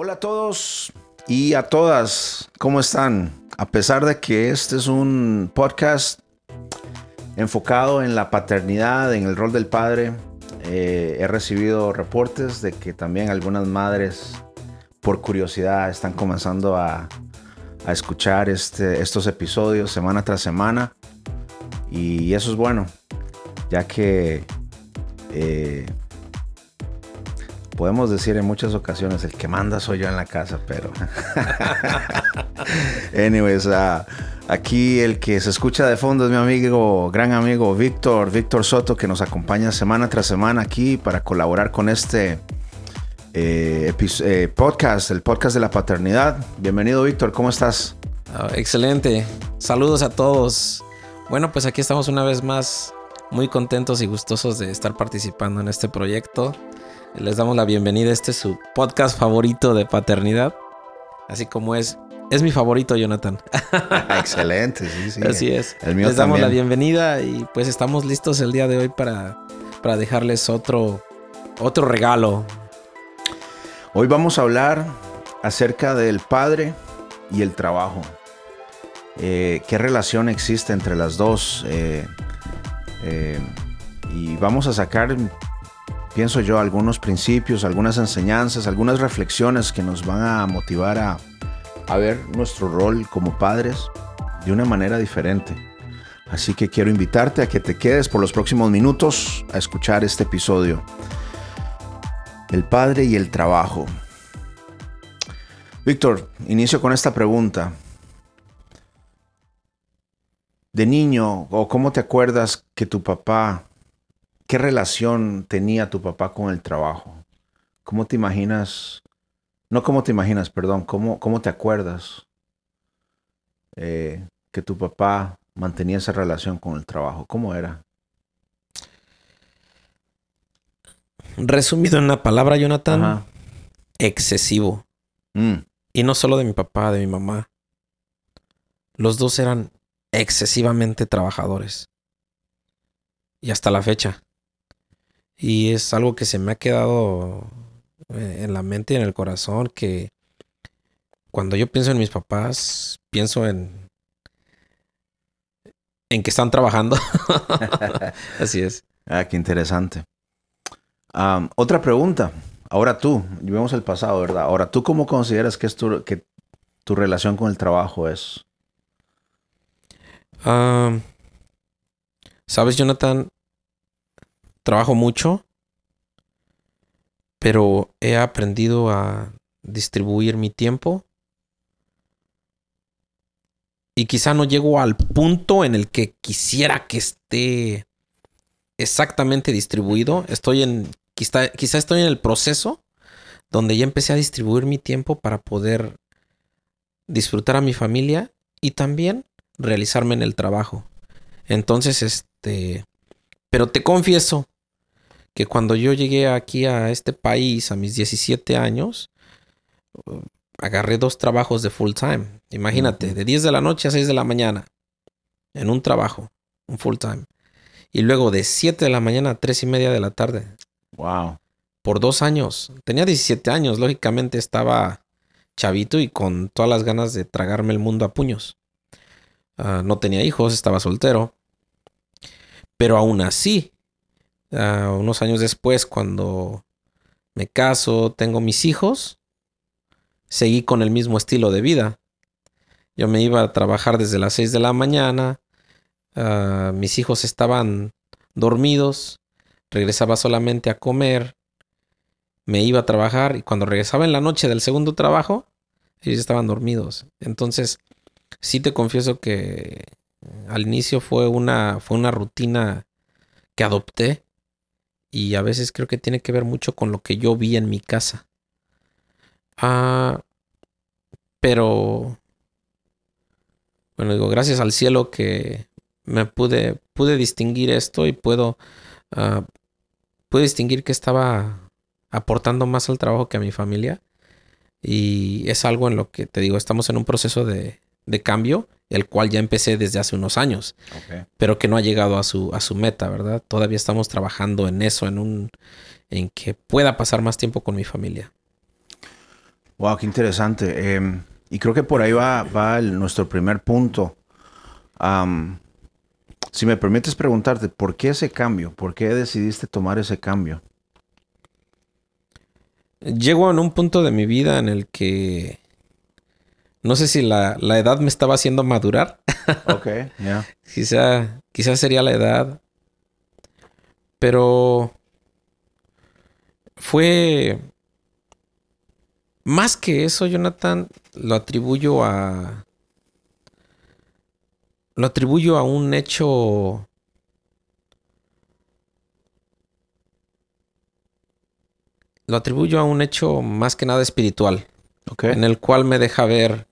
Hola a todos y a todas, ¿cómo están? A pesar de que este es un podcast enfocado en la paternidad, en el rol del padre, eh, he recibido reportes de que también algunas madres, por curiosidad, están comenzando a, escuchar este, estos episodios semana tras semana. Y eso es bueno, ya que eh, podemos decir en muchas ocasiones, el que manda soy yo en la casa, pero... Anyways, uh, aquí el que se escucha de fondo es mi amigo, gran amigo Víctor, Víctor Soto, que nos acompaña semana tras semana aquí para colaborar con este eh, eh, podcast, el podcast de la paternidad. Bienvenido Víctor, ¿cómo estás? Ah, excelente, saludos a todos. Bueno, pues aquí estamos una vez más muy contentos y gustosos de estar participando en este proyecto. Les damos la bienvenida. Este es su podcast favorito de paternidad. Así como es. Es mi favorito, Jonathan. Excelente, sí, sí. Así es. Les damos la bienvenida y pues estamos listos el día de hoy para, para dejarles otro, otro regalo. Hoy vamos a hablar acerca del padre y el trabajo. Eh, ¿Qué relación existe entre las dos? Eh, eh, y vamos a sacar pienso yo, algunos principios, algunas enseñanzas, algunas reflexiones que nos van a motivar a, ver nuestro rol como padres de una manera diferente. Así que quiero invitarte a que te quedes por los próximos minutos a escuchar este episodio. El padre y el trabajo. Víctor, inicio con esta pregunta. De niño, o cómo te acuerdas que tu papá ¿Qué relación tenía tu papá con el trabajo? ¿Cómo te imaginas? No cómo te imaginas, perdón, ¿cómo, cómo te acuerdas eh, que tu papá mantenía esa relación con el trabajo? ¿Cómo era? Resumido en una palabra, Jonathan, excesivo. Mm. Y no solo de mi papá, de mi mamá. Los dos eran excesivamente trabajadores. Y hasta la fecha. Y es algo que se me ha quedado eh, en la mente y en el corazón que cuando yo pienso en mis papás, pienso en en que están trabajando. Así es. Ah, qué interesante. otra pregunta. Ahora tú, vemos el pasado, ¿verdad? Ahora tú, ¿cómo consideras que, es tu, que tu relación con el trabajo es? Sabes, Jonathan, trabajo mucho, pero he aprendido a distribuir mi tiempo. Y quizá no llego al punto en el que quisiera que esté exactamente distribuido. Estoy en, quizá, quizá estoy en el proceso donde ya empecé a distribuir mi tiempo para poder disfrutar a mi familia y también realizarme en el trabajo. Entonces, este, pero te confieso que cuando yo llegué aquí a este país a mis 17 años, uh, agarré dos trabajos de full time. Imagínate, de 10 de la noche a 6 de la mañana, en un trabajo, un full time. Y luego de 7 de la mañana a 3 y media de la tarde. Wow. Por dos años. Tenía 17 años, lógicamente estaba chavito y con todas las ganas de tragarme el mundo a puños. Ah, no tenía hijos, estaba soltero. Pero aún así, Unos años después, cuando me caso, tengo mis hijos, seguí con el mismo estilo de vida. Yo me iba a trabajar desde las 6 de la mañana, ah, mis hijos estaban dormidos, regresaba solamente a comer, me iba a trabajar y cuando regresaba en la noche del segundo trabajo, ellos estaban dormidos. Entonces, sí te confieso que al inicio fue una, fue una rutina que adopté y a veces creo que tiene que ver mucho con lo que yo vi en mi casa. Ah, pero bueno, digo, gracias al cielo que me pude, pude distinguir esto y puedo, pude distinguir que estaba aportando más al trabajo que a mi familia. Y es algo en lo que te digo, estamos en un proceso de, de cambio el cual ya empecé desde hace unos años, pero que no ha llegado a su, a su meta, ¿verdad? Todavía estamos trabajando en eso, en un, en que pueda pasar más tiempo con mi familia. Wow, qué interesante. Em, y creo que por ahí va, va nuestro primer punto. si me permites preguntarte, ¿por qué ese cambio? ¿Por qué decidiste tomar ese cambio? Llego en un punto de mi vida en el que no sé si la, edad me estaba haciendo madurar. Ok, ya. quizá, quizá sería la edad. Pero fue más que eso, Jonathan, lo atribuyo a. Lo atribuyo a un hecho. Lo atribuyo a un hecho más que nada espiritual. En el cual me deja ver.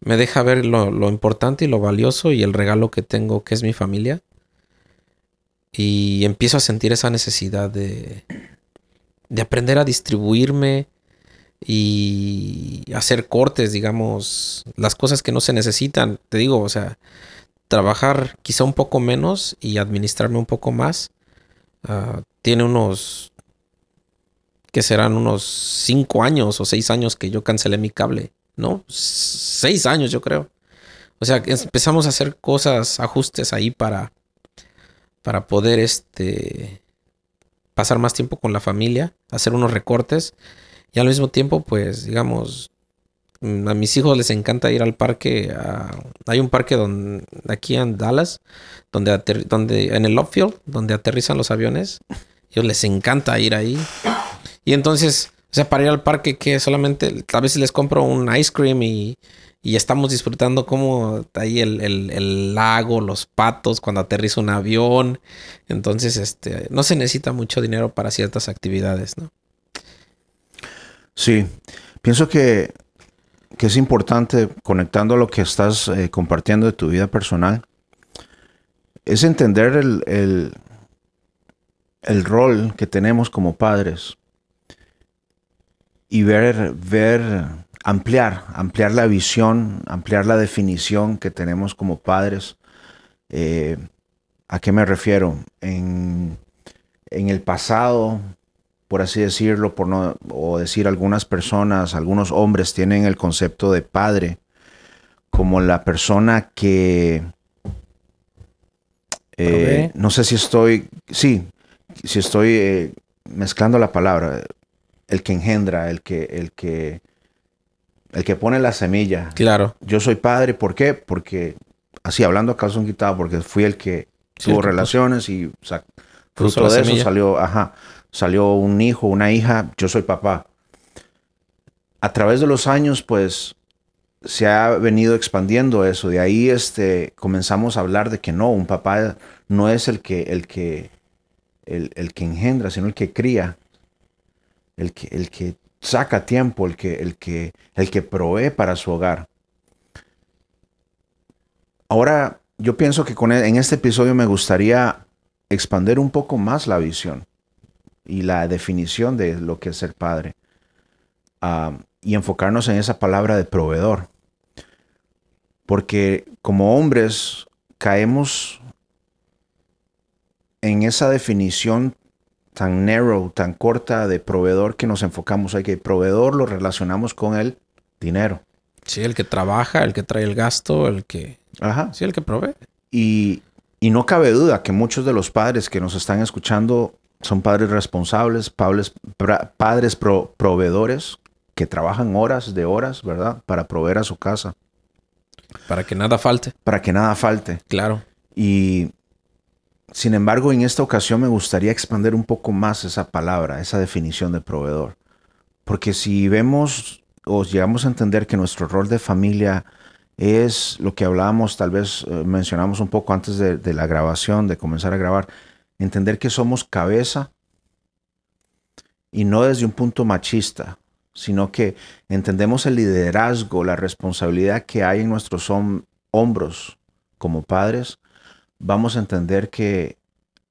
Me deja ver lo, importante y lo valioso y el regalo que tengo, que es mi familia. Y empiezo a sentir esa necesidad de. de aprender a distribuirme y hacer cortes, digamos, las cosas que no se necesitan. Te digo, o sea, trabajar quizá un poco menos y administrarme un poco más. Ah, tiene unos, que serán unos cinco años o seis años que yo cancelé mi cable, ¿no? Seis años yo creo. O sea, empezamos a hacer cosas, ajustes ahí para, para poder este, pasar más tiempo con la familia, hacer unos recortes. Y al mismo tiempo, pues, digamos, a mis hijos les encanta ir al parque. hay un parque donde, aquí en Dallas, donde, en el Upfield, donde aterrizan los aviones. A ellos les encanta ir ahí. Y entonces, sea, para ir al parque, que solamente, a veces les compro un ice cream y, y estamos disfrutando como ahí el, el, lago, los patos, cuando aterriza un avión. Entonces, este, no se necesita mucho dinero para ciertas actividades, ¿no? Sí, pienso que, es importante, conectando lo que estás eh, compartiendo de tu vida personal, es entender el, el, rol que tenemos como padres y ver, ver, ampliar, ampliar la visión, ampliar la definición que tenemos como padres. Eh, ¿A qué me refiero? En, en el pasado por así decirlo, por no, o decir algunas personas, algunos hombres tienen el concepto de padre como la persona que eh, no sé si estoy, sí, si estoy eh, mezclando la palabra, el que engendra, el que, el que, el que pone la semilla. Claro. Yo soy padre, ¿por qué? Porque, así hablando a calzón quitado, porque fui el que tuvo relaciones y fruto de eso salió, ajá salió un hijo, una hija, yo soy papá. A través de los años, pues, se ha venido expandiendo eso. De ahí este, comenzamos a hablar de que no, un papá no es el que, el que, el, que engendra, sino el que cría, el que, el que saca tiempo, el que, el que, el que provee para su hogar. Ahora, yo pienso que con, e, en este episodio me gustaría expandir un poco más la visión y la definición de lo que es ser padre. Ah, y enfocarnos en esa palabra de proveedor. Porque como hombres caemos en esa definición tan narrow, tan corta de proveedor que nos enfocamos. Hay que proveedor lo relacionamos con el dinero. Sí, el que trabaja, el que trae el gasto, el que... Ajá. Sí, el que provee. Y, y no cabe duda que muchos de los padres que nos están escuchando son padres responsables, padres, padres proveedores que trabajan horas de horas, ¿verdad? Para proveer a su casa. Para que nada falte. Para que nada falte. Claro. Y sin embargo, en esta ocasión me gustaría expandir un poco más esa palabra, esa definición de proveedor. Porque si vemos o llegamos a entender que nuestro rol de familia es lo que hablábamos, tal vez eh, mencionamos un poco antes de la grabación, de comenzar a grabar, entender que somos cabeza y no desde un punto machista, sino que entendemos el liderazgo, la responsabilidad que hay en nuestros hombros como padres, vamos a entender que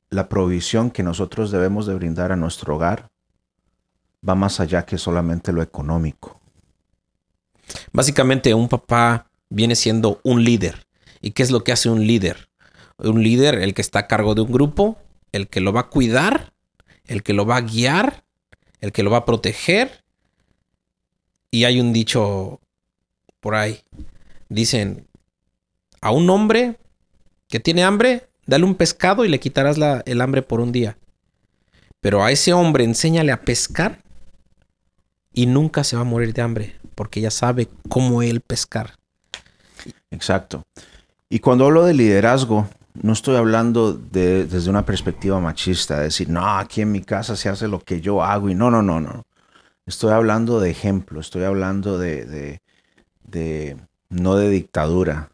la provisión que nosotros debemos de brindar a nuestro hogar va más allá que solamente lo económico. Básicamente un papá viene siendo un líder. ¿Y qué es lo que hace un líder? Un líder, el que está a cargo de un grupo, el que lo va a cuidar, el que lo va a guiar, el que lo va a proteger Y hay un dicho por ahí. Dicen, a un hombre que tiene hambre, dale un pescado y le quitarás el hambre por un día. Pero a ese hombre enséñale a pescar y nunca se va a morir de hambre porque ya sabe cómo él pescar. Exacto. Y cuando hablo de liderazgo, no estoy hablando de, desde una perspectiva machista, de decir, no, aquí en mi casa se hace lo que yo hago y no, no, no, no. Estoy hablando de ejemplo, estoy hablando de, de, no de dictadura.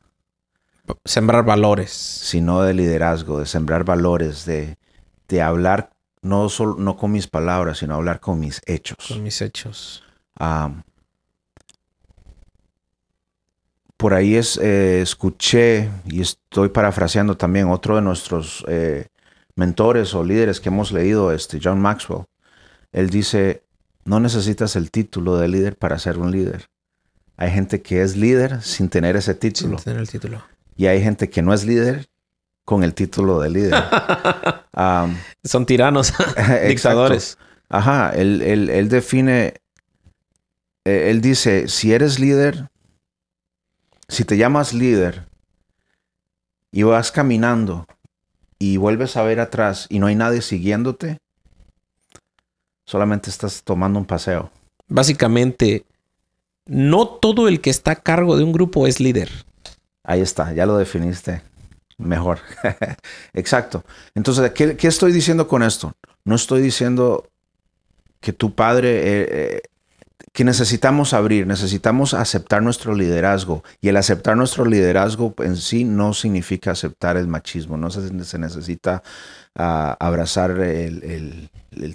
Sembrar valores. Sino de liderazgo, de sembrar valores, de, de hablar no, solo, no con mis palabras, sino hablar con mis hechos. Con mis hechos. por ahí es, eh, escuché y estoy parafraseando también otro de nuestros eh, mentores o líderes que hemos leído, este John Maxwell. Él dice, no necesitas el título de líder para ser un líder. Hay gente que es líder sin tener ese título. Sin tener el título. Y hay gente que no es líder con el título de líder. Son tiranos, dictadores. Ajá, él, él, define, eh, él dice, si eres líder, si te llamas líder y vas caminando y vuelves a ver atrás y no hay nadie siguiéndote, solamente estás tomando un paseo. Básicamente, no todo el que está a cargo de un grupo es líder. Ahí está, ya lo definiste mejor. Exacto. Entonces, ¿qué, estoy diciendo con esto? No estoy diciendo que tu padre, eh, eh, que necesitamos abrir, necesitamos aceptar nuestro liderazgo. Y el aceptar nuestro liderazgo en sí no significa aceptar el machismo, no se, necesita ah, abrazar el,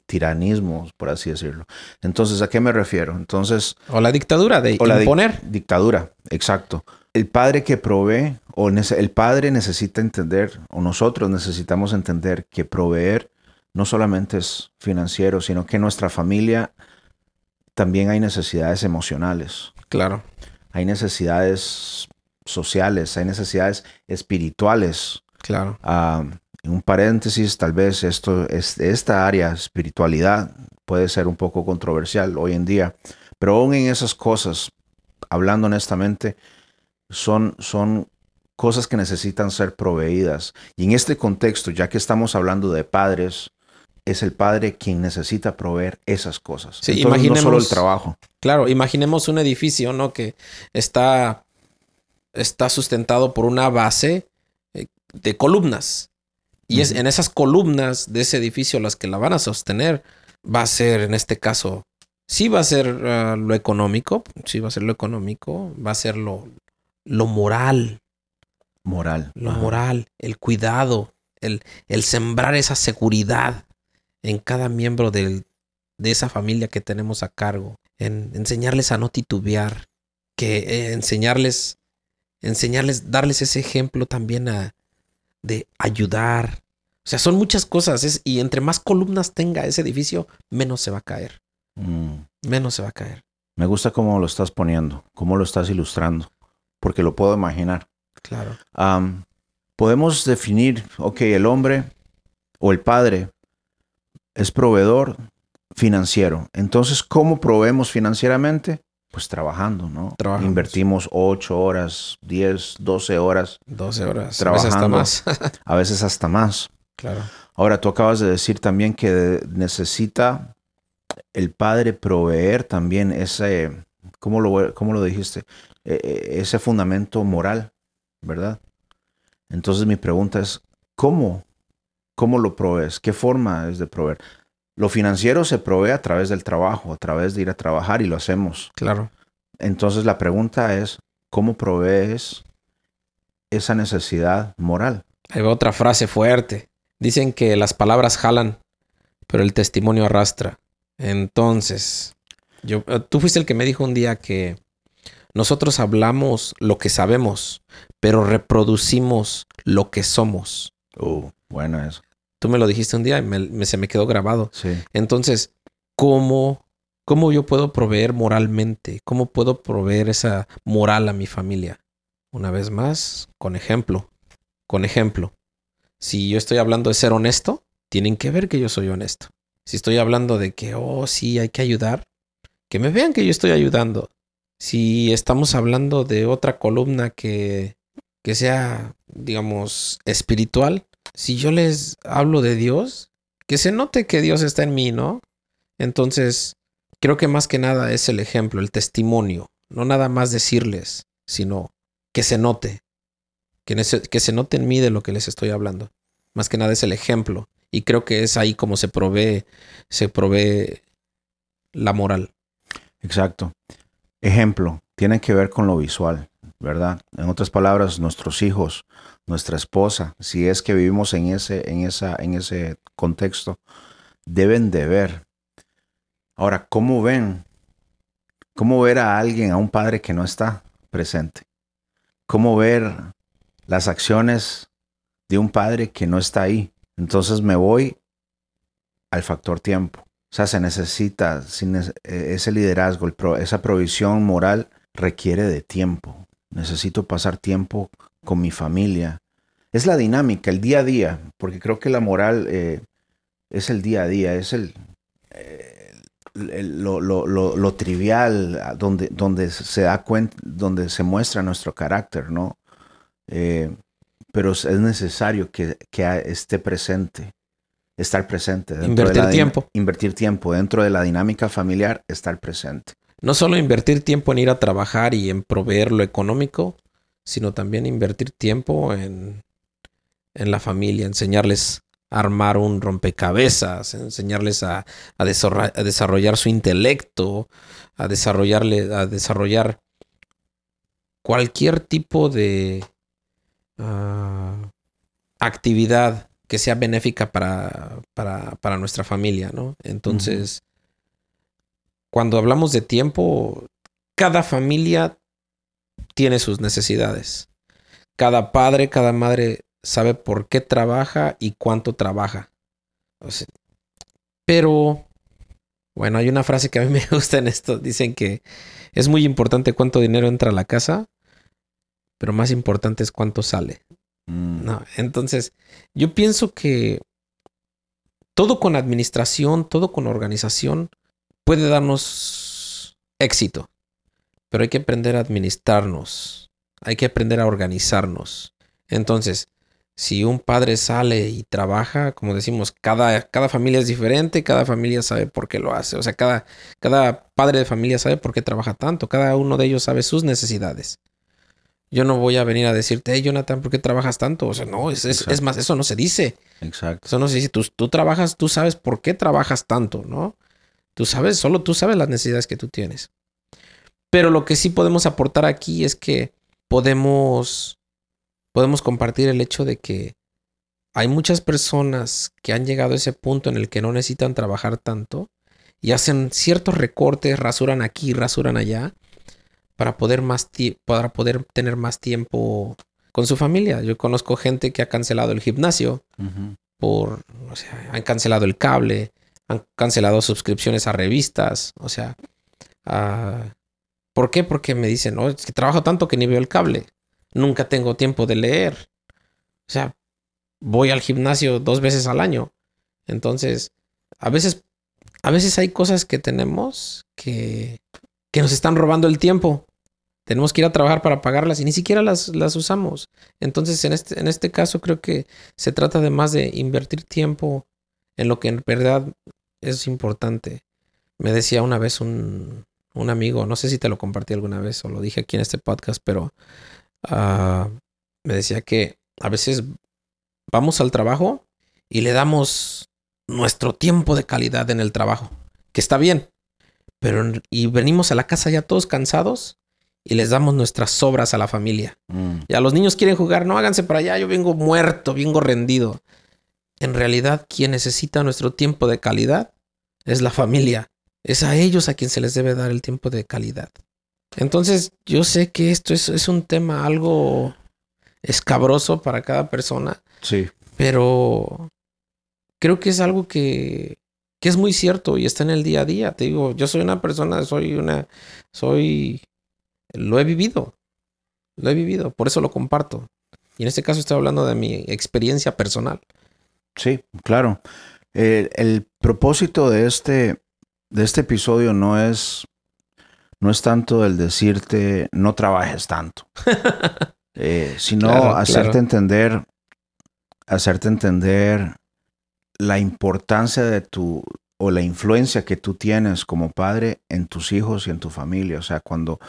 tiranismo, por así decirlo. Entonces, ¿a qué me refiero? Entonces... O la dictadura de imponer. dictadura, exacto. El padre que provee, o el padre necesita entender, o nosotros necesitamos entender que proveer no solamente es financiero, sino que nuestra familia también hay necesidades emocionales. Claro. Hay necesidades sociales, hay necesidades espirituales. Claro. Ah, en un paréntesis, tal vez esto, es, esta área, espiritualidad, puede ser un poco controversial hoy en día, pero aún en esas cosas, hablando honestamente, son, son cosas que necesitan ser proveídas. Y en este contexto, ya que estamos hablando de padres, es el padre quien necesita proveer esas cosas. Sí, imaginemos, no solo el trabajo. Claro, imaginemos un edificio, ¿no? Que está, está sustentado por una base eh, de columnas. Y es en esas columnas de ese edificio las que la van a sostener. Va a ser, en este caso, sí va a ser ah, lo económico, sí va a ser lo económico, va a ser lo, lo moral. Moral. Lo moral, el cuidado, el, el sembrar esa seguridad en cada miembro de esa familia que tenemos a cargo, en enseñarles a no titubear, que eh, enseñarles, enseñarles, darles ese ejemplo también a, de ayudar. O sea, son muchas cosas y entre más columnas tenga ese edificio, menos se va a caer. Mm. Menos se va a caer. Me gusta cómo lo estás poniendo, cómo lo estás ilustrando, porque lo puedo imaginar. Claro. podemos definir, ok, el hombre o el padre es proveedor financiero. Entonces, ¿cómo proveemos financieramente? Pues trabajando, ¿no? Invertimos 8 horas, 10, 12 horas. 12 horas. Trabajando. A veces hasta más. a veces hasta más. Claro. Ahora, tú acabas de decir también que necesita el padre proveer también ese, ¿cómo lo, cómo lo dijiste? E, e, ese fundamento moral, ¿verdad? Entonces mi pregunta es, ¿cómo ¿Cómo lo provees? ¿Qué forma es de proveer? Lo financiero se provee a través del trabajo, a través de ir a trabajar y lo hacemos. Claro. Entonces la pregunta es, ¿cómo provees esa necesidad moral? Hay otra frase fuerte. Dicen que las palabras jalan, pero el testimonio arrastra. Entonces, yo, eh, tú fuiste el que me dijo un día que nosotros hablamos lo que sabemos, pero reproducimos lo que somos. Uh, bueno eso. Tú me lo dijiste un día y se me quedó grabado. Sí. Entonces, ¿cómo, ¿cómo yo puedo proveer moralmente? ¿Cómo puedo proveer esa moral a mi familia? Una vez más, con ejemplo. Con ejemplo. Si yo estoy hablando de ser honesto, tienen que ver que yo soy honesto. Si estoy hablando de que, oh, sí, hay que ayudar, que me vean que yo estoy ayudando. Si estamos hablando de otra columna que, que sea, digamos, espiritual, si yo les hablo de Dios, que se note que Dios está en mí, ¿no? Entonces, creo que más que nada es el ejemplo, el testimonio, no nada más decirles, sino que se note, que, se note en mí de lo que les estoy hablando. Más que nada es el ejemplo. Y creo que es ahí como se provee, se provee la moral. Exacto. Ejemplo, tiene que ver con lo visual, ¿verdad? En otras palabras, nuestros hijos, nuestra esposa, si es que vivimos en ese, en esa, en ese contexto, deben de ver. Ahora, ¿cómo ven? ¿Cómo ver a alguien, a un padre que no está presente? ¿Cómo ver las acciones de un padre que no está ahí? Entonces me voy al factor tiempo. O sea, se necesita e, ese liderazgo, esa provisión moral requiere de tiempo. Necesito pasar tiempo con mi familia. Es la dinámica, el día a día, porque creo que la moral eh, es el día a día, es el, eh, lo, trivial, donde, donde se da cuenta, donde se muestra nuestro carácter, ¿no? Eh, pero es necesario que, esté presente, estar presente. invertir tiempo. Invertir tiempo dentro de la dinámica familiar, estar presente. No solo invertir tiempo en ir a trabajar y en proveer lo económico, sino también invertir tiempo en, en la familia, enseñarles a armar un rompecabezas, enseñarles a, a, desarrollar su intelecto, a desarrollarle, a desarrollar cualquier tipo de, Ah, actividad que sea benéfica para, para, nuestra familia, ¿no? Entonces, cuando hablamos de tiempo, cada familia tiene sus necesidades. Cada padre, cada madre sabe por qué trabaja y cuánto trabaja. pero, bueno, hay una frase que a mí me gusta en esto. Dicen que es muy importante cuánto dinero entra a la casa, pero más importante es cuánto sale. Mm. No, entonces, yo pienso que todo con administración, todo con organización puede darnos éxito, pero hay que aprender a administrarnos, hay que aprender a organizarnos. Entonces, si un padre sale y trabaja, como decimos, cada, cada familia es diferente, cada familia sabe por qué lo hace. O sea, cada, cada padre de familia sabe por qué trabaja tanto, cada uno de ellos sabe sus necesidades. Yo no voy a venir a decirte, hey Jonathan, ¿por qué trabajas tanto? O sea, no, es, es, más, eso no se dice. Exacto. Eso no se dice. Tú, tú trabajas, tú sabes por qué trabajas tanto, ¿no? Tú sabes, solo tú sabes las necesidades que tú tienes. Pero lo que sí podemos aportar aquí es que podemos, podemos compartir el hecho de que hay muchas personas que han llegado a ese punto en el que no necesitan trabajar tanto y hacen ciertos recortes, rasuran aquí, rasuran allá para poder, más para poder tener más tiempo con su familia. Yo conozco gente que ha cancelado el gimnasio por, o sea, han cancelado el cable, han cancelado suscripciones a revistas, o sea, uh, ¿por qué? Porque me dicen, no, es que trabajo tanto que ni veo el cable, nunca tengo tiempo de leer, o sea, voy al gimnasio dos veces al año, entonces, a veces, a veces hay cosas que tenemos que que nos están robando el tiempo. Tenemos que ir a trabajar para pagarlas y ni siquiera las, las usamos. Entonces, en este, en este caso, creo que se trata de más de invertir tiempo en lo que en verdad es importante. Me decía una vez un, un amigo, no sé si te lo compartí alguna vez o lo dije aquí en este podcast, pero ah, me decía que a veces vamos al trabajo y le damos nuestro tiempo de calidad en el trabajo, que está bien, pero y venimos a la casa ya todos cansados y les damos nuestras sobras a la familia. Mm. Ya los niños quieren jugar, no háganse para allá, yo vengo muerto, vengo rendido. En realidad, quien necesita nuestro tiempo de calidad es la familia. Es a ellos a quien se les debe dar el tiempo de calidad. Entonces, yo sé que esto es, es un tema algo escabroso para cada persona. Sí. Pero creo que es algo que que es muy cierto y está en el día a día. Te digo, yo soy una persona, soy una, soy, lo he vivido, lo he vivido, por eso lo comparto. Y en este caso estoy hablando de mi experiencia personal. Sí, claro. el propósito de este, de este episodio no es, no es tanto el decirte no trabajes tanto, eh, sino Claro, hacerte claro. entender, hacerte entender la importancia de tu o la influencia que tú tienes como padre en tus hijos y en tu familia. O sea, cuando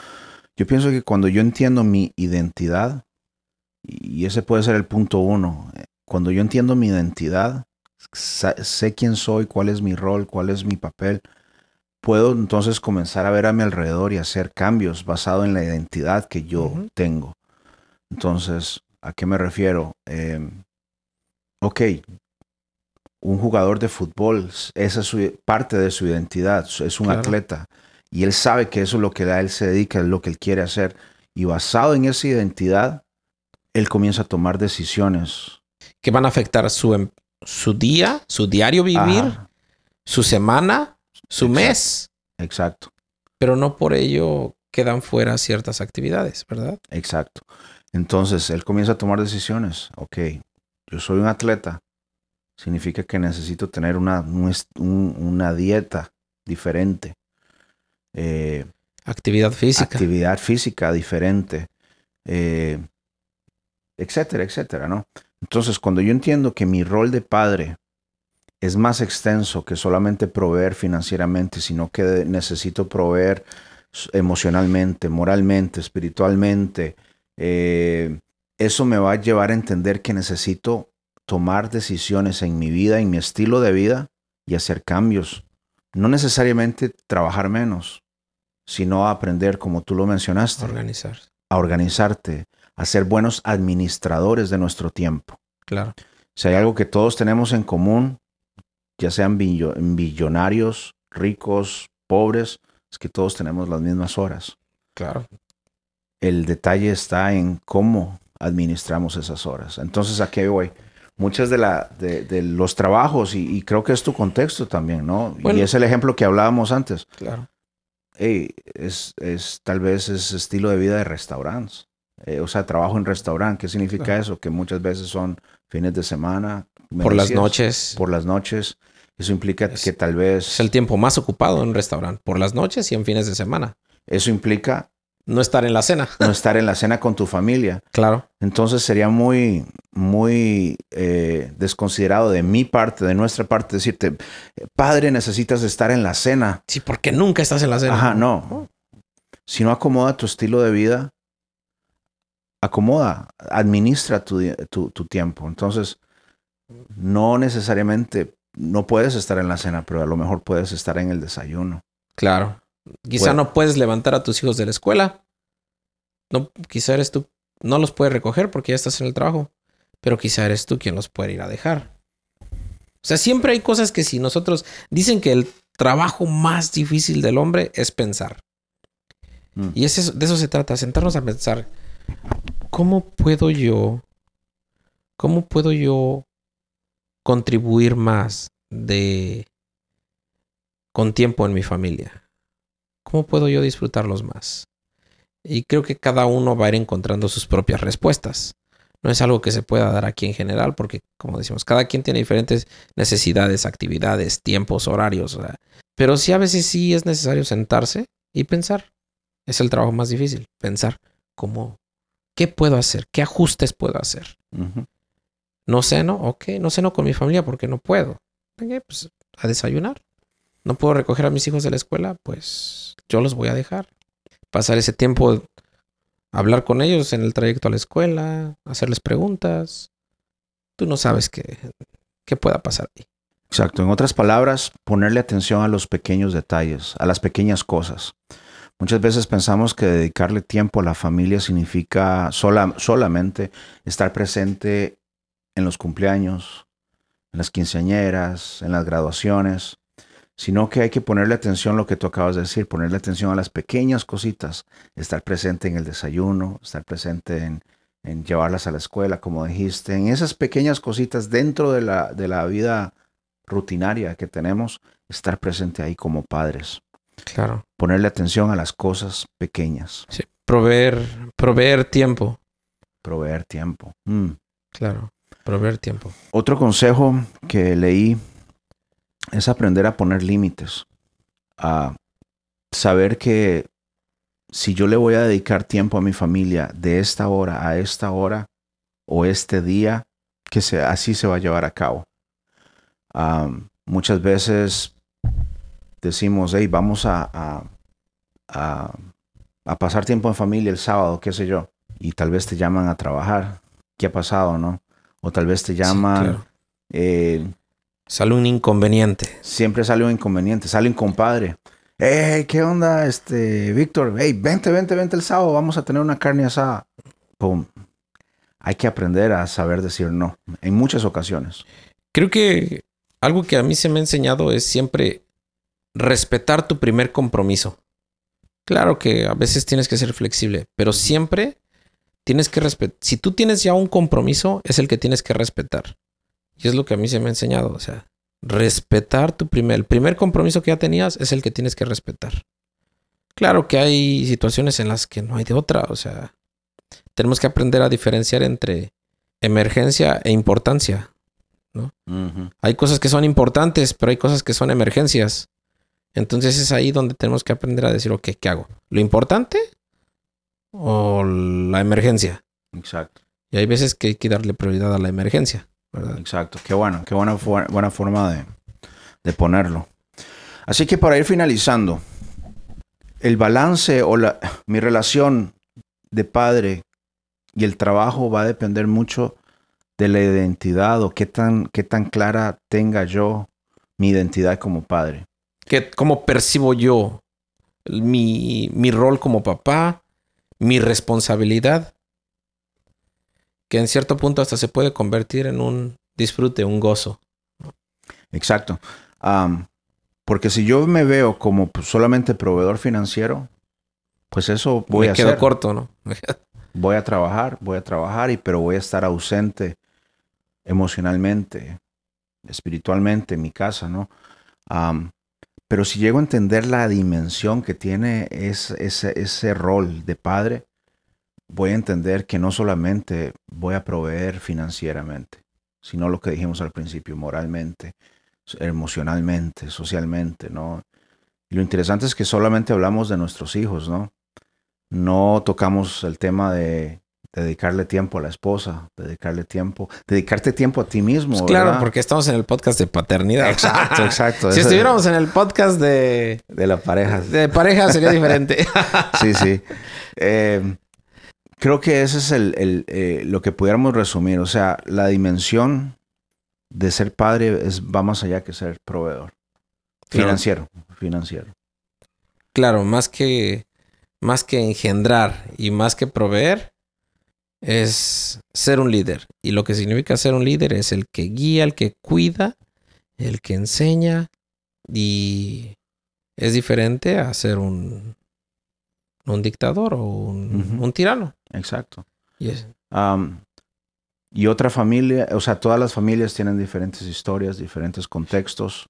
yo pienso que cuando yo entiendo mi identidad, y ese puede ser el punto uno, cuando yo entiendo mi identidad, sé quién soy, cuál es mi rol, cuál es mi papel, puedo entonces comenzar a ver a mi alrededor y hacer cambios basado en la identidad que yo tengo. Entonces, ¿a qué me refiero? Eh, ok, un jugador de fútbol, esa es su, parte de su identidad, es un Claro. atleta. Y él sabe que eso es lo que a él se dedica, es lo que él quiere hacer. Y basado en esa identidad, él comienza a tomar decisiones. Que van a afectar su, em- su día, su diario vivir, Ajá, su semana, su Exacto. mes. exacto, Pero no por ello quedan fuera ciertas actividades, ¿verdad? exacto. Entonces, él comienza a tomar decisiones. Ok, yo soy un atleta. Significa que necesito tener una, un- una dieta diferente. Eh, Actividad física. actividad física diferente, eh, etcétera, etcétera, ¿no? Entonces, cuando yo entiendo que mi rol de padre es más extenso que solamente proveer financieramente, sino que necesito proveer emocionalmente, moralmente, espiritualmente, eh, eso me va a llevar a entender que necesito tomar decisiones en mi vida, en mi estilo de vida y hacer cambios. No necesariamente trabajar menos, sino a aprender, como tú lo mencionaste, Organizar. a organizarte, a ser buenos administradores de nuestro tiempo. Claro. Si hay algo que todos tenemos en común, ya sean billo- billonarios, ricos, pobres, es que todos tenemos las mismas horas. Claro. El detalle está en cómo administramos esas horas. Entonces, ¿a qué voy? Muchas de, la, de, de los trabajos, y, y creo que es tu contexto también, ¿no? Bueno. y es el ejemplo que hablábamos antes. Claro. Hey, es, es tal vez es estilo de vida de restaurantes. Eh, o sea, trabajo en restaurante. ¿Qué significa Claro. eso? Que muchas veces son fines de semana. Por las noches. Por las noches. Eso implica Es- que tal vez... Es el tiempo más ocupado en un restaurante. Por las noches y en fines de semana. Eso implica No estar en la cena. no estar en la cena con tu familia. Claro. Entonces sería muy, muy eh, desconsiderado de mi parte, de nuestra parte, decirte, padre, necesitas estar en la cena. Sí, porque nunca estás en la cena. Ajá, no. Si no acomoda tu estilo de vida, acomoda, administra tu, tu, tu tiempo. Entonces, no necesariamente, no puedes estar en la cena, pero a lo mejor puedes estar en el desayuno. Claro. Quizá no puedes levantar a tus hijos de la escuela. No, quizá eres tú. No los puedes recoger porque ya estás en el trabajo. Pero quizá eres tú quien los puede ir a dejar. O sea, siempre hay cosas que si nosotros dicen que el trabajo más difícil del hombre es pensar. Mm. Y es eso- de eso se trata, sentarnos a pensar. ¿Cómo puedo yo, cómo puedo yo contribuir más de con tiempo en mi familia? ¿Cómo puedo yo disfrutarlos más? Y creo que cada uno va a ir encontrando sus propias respuestas. No es algo que se pueda dar aquí en general, porque, como decimos, cada quien tiene diferentes necesidades, actividades, tiempos, horarios. pero sí a veces sí es necesario sentarse y pensar. Es el trabajo más difícil, pensar cómo, qué puedo hacer, qué ajustes puedo hacer. Ujú. No ceno, ok, no ceno con mi familia porque no puedo. Ok, pues a desayunar. No puedo recoger a mis hijos de la escuela, pues yo los voy a dejar. Pasar ese tiempo, hablar con ellos en el trayecto a la escuela, hacerles preguntas. Tú no sabes qué, qué pueda pasar ahí. Exacto. En otras palabras, ponerle atención a los pequeños detalles, a las pequeñas cosas. Muchas veces pensamos que dedicarle tiempo a la familia significa sola- solamente estar presente en los cumpleaños, en las quinceañeras, en las graduaciones, sino que hay que ponerle atención a lo que tú acabas de decir, ponerle atención a las pequeñas cositas, estar presente en el desayuno, estar presente en, en llevarlas a la escuela, como dijiste, en esas pequeñas cositas dentro de la, de la vida rutinaria que tenemos, estar presente ahí como padres, Claro. ponerle atención a las cosas pequeñas, Sí. Proveer, proveer tiempo. proveer tiempo. Mm. Claro. Proveer tiempo. Otro consejo que leí es aprender a poner límites, a saber que si yo le voy a dedicar tiempo a mi familia de esta hora a esta hora o este día, que se, así se va a llevar a cabo. muchas veces decimos, hey, vamos a, a, pasar tiempo en familia el sábado, qué sé yo, y tal vez te llaman a trabajar. ¿Qué ha pasado, no? O tal vez te llaman... Eh, sale un inconveniente. Siempre sale un inconveniente. Sale un compadre. Hey, ¿qué onda, este, Víctor? Hey, vente, vente, vente el sábado. Vamos a tener una carne asada. Pum. Hay que aprender a saber decir no. En muchas ocasiones. Creo que algo que a mí se me ha enseñado es siempre respetar tu primer compromiso. Claro que a veces tienes que ser flexible, pero siempre tienes que respetar. Si tú tienes ya un compromiso, es el que tienes que respetar. Y es lo que a mí se me ha enseñado. O sea, respetar tu primer, el primer compromiso que ya tenías es el que tienes que respetar. Claro que hay situaciones en las que no hay de otra, o sea, tenemos que aprender a diferenciar entre emergencia e importancia, ¿no? Hay cosas que son importantes, pero hay cosas que son emergencias. Entonces es ahí donde tenemos que aprender a decir, ok, ¿qué hago? ¿Lo importante o la emergencia? Exacto. Y hay veces que hay que darle prioridad a la emergencia. Exacto, qué bueno, qué buena, buena forma de, de ponerlo. Así que para ir finalizando, el balance o la, mi relación de padre y el trabajo va a depender mucho de la identidad o qué tan, qué tan clara tenga yo mi identidad como padre. ¿Qué, ¿Cómo percibo yo mi, mi rol como papá, mi responsabilidad que en cierto punto hasta se puede convertir en un disfrute, un gozo. Exacto. porque si yo me veo como solamente proveedor financiero, pues eso voy a hacer. quedo corto, ¿no? voy a trabajar, voy a trabajar, y, pero voy a estar ausente emocionalmente, espiritualmente en mi casa, ¿no? Pero si llego a entender la dimensión que tiene ese, ese rol de padre, voy a entender que no solamente voy a proveer financieramente, sino lo que dijimos al principio, moralmente, emocionalmente, socialmente, ¿no? Y lo interesante es que solamente hablamos de nuestros hijos, ¿no? No tocamos el tema de dedicarle tiempo a la esposa, dedicarle tiempo, dedicarte tiempo a ti mismo. Pues claro, porque estamos en el podcast de paternidad. Exacto, exacto. si estuviéramos en el podcast de... De la pareja. De pareja sería diferente. sí, sí. Eh, Creo que ese es el, eh, lo que pudiéramos resumir. O sea, la dimensión de ser padre es, va más allá que ser proveedor. Financiero, financiero. Claro, más que, más que engendrar y más que proveer, es ser un líder. Y lo que significa ser un líder es el que guía, el que cuida, el que enseña. Y es diferente a ser un, un dictador o un, tirano. Exacto. y otra familia, o sea, todas las familias tienen diferentes historias, diferentes contextos.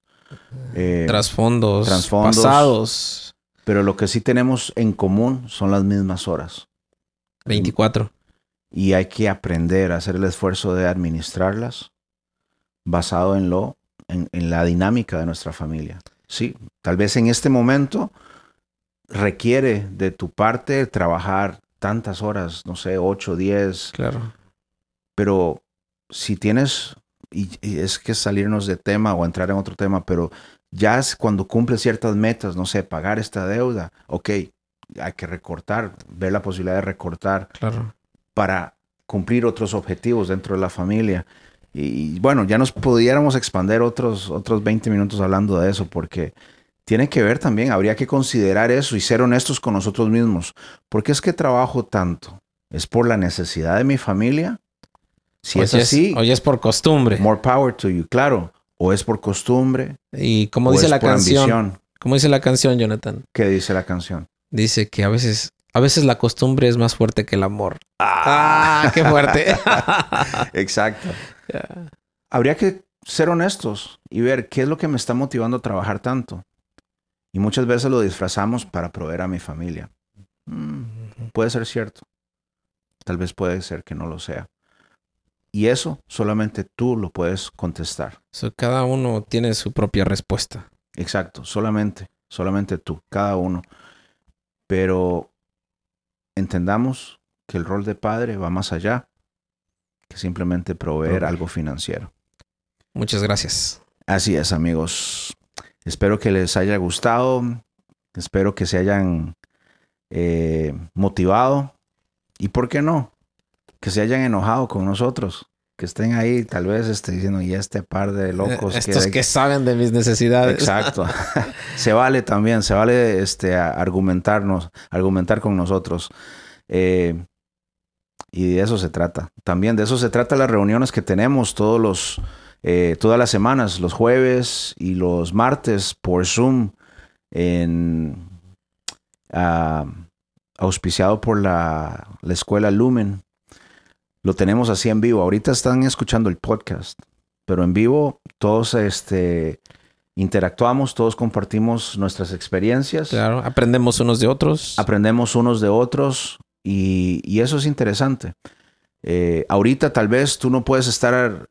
Eh, trasfondos, trasfondos, pasados. Pero lo que sí tenemos en común son las mismas horas. 24. Y hay que aprender a hacer el esfuerzo de administrarlas basado en lo, en la dinámica de nuestra familia. Sí, tal vez en este momento requiere de tu parte trabajar tantas horas, no sé, 8, 10. Claro. Pero si tienes, y, es que salirnos de tema o entrar en otro tema, pero ya es cuando cumples ciertas metas, no sé, pagar esta deuda, ok, hay que recortar, ver la posibilidad de recortar claro. Para cumplir otros objetivos dentro de la familia. Y, bueno, ya nos pudiéramos expandir otros, otros 20 minutos hablando de eso, porque tiene que ver también, habría que considerar eso y ser honestos con nosotros mismos. ¿Por qué es que trabajo tanto? ¿Es por la necesidad de mi familia? Si es así. O es por costumbre. More power to you, claro. O es por costumbre. Y como dice la canción. Como dice la canción, Jonathan. ¿Qué dice la canción? Dice que a veces, a veces la costumbre es más fuerte que el amor. ¡Ah! ¡Qué fuerte! Exacto. Habría que ser honestos y ver qué es lo que me está motivando a trabajar tanto. Y muchas veces lo disfrazamos para proveer a mi familia. Mm, puede ser cierto. Tal vez puede ser que no lo sea. Y eso solamente tú lo puedes contestar. cada uno tiene su propia respuesta. Exacto, solamente, solamente tú, cada uno. Pero entendamos que el rol de padre va más allá que simplemente proveer algo financiero. Muchas gracias. Así es, amigos. Espero que les haya gustado. Espero que se hayan eh, motivado. Y por qué no, que se hayan enojado con nosotros. Que estén ahí tal vez este, diciendo, y este par de locos. Eh, estos que, saben de mis necesidades. Exacto. se vale también, se vale este, argumentarnos, argumentar con nosotros. Eh, y de eso se trata. También de eso se trata las reuniones que tenemos todos los, eh, todas las semanas, los jueves y los martes por Zoom, en, ah, auspiciado por la, la, escuela Lumen. Lo tenemos así en vivo. Ahorita están escuchando el podcast, pero en vivo todos este, interactuamos, todos compartimos nuestras experiencias. Claro, aprendemos unos de otros. Aprendemos unos de otros. Y, eso es interesante. Eh, ahorita tal vez tú no puedes estar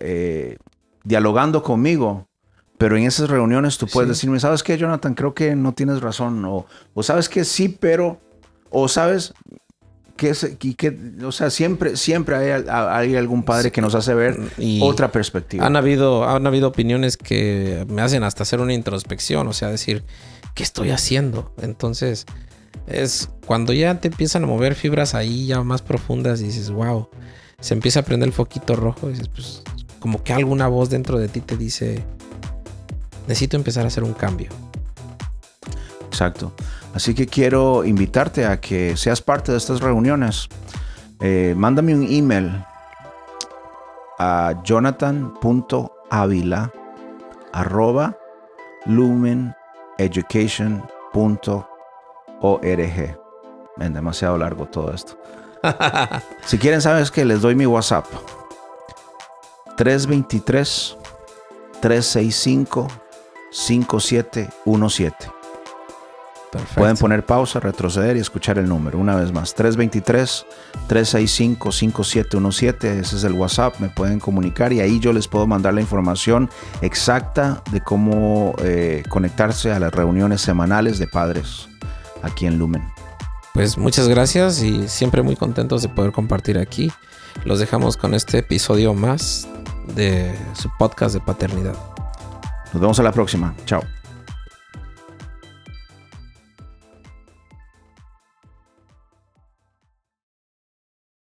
eh, dialogando conmigo, pero en esas reuniones tú puedes decirme, ¿sabes qué, Jonathan? Creo que no tienes razón. O, ¿sabes qué? Sí, pero... O ¿sabes? Que, que, o sea, siempre, siempre hay, algún padre que nos hace ver otra perspectiva. Han habido, han habido opiniones que me hacen hasta hacer una introspección, o sea, decir, ¿qué estoy haciendo? Entonces, es cuando ya te empiezan a mover fibras ahí ya más profundas y dices, wow, se empieza a prender el foquito rojo y dices, pues como que alguna voz dentro de ti te dice, necesito empezar a hacer un cambio. Exacto. Así que quiero invitarte a que seas parte de estas reuniones. Eh, mándame un email a jonathan.avila arroba demasiado largo todo esto. si quieren, sabes que les doy mi WhatsApp. 323 365 5717. Pueden poner pausa, retroceder y escuchar el número. Una vez más, 323-365-5717. Ese es el WhatsApp. Me pueden comunicar y ahí yo les puedo mandar la información exacta de cómo eh, conectarse a las reuniones semanales de padres aquí en Lumen. Pues muchas gracias y siempre muy contentos de poder compartir aquí. Los dejamos con este episodio más de su podcast de paternidad. Nos vemos a la próxima. Chao.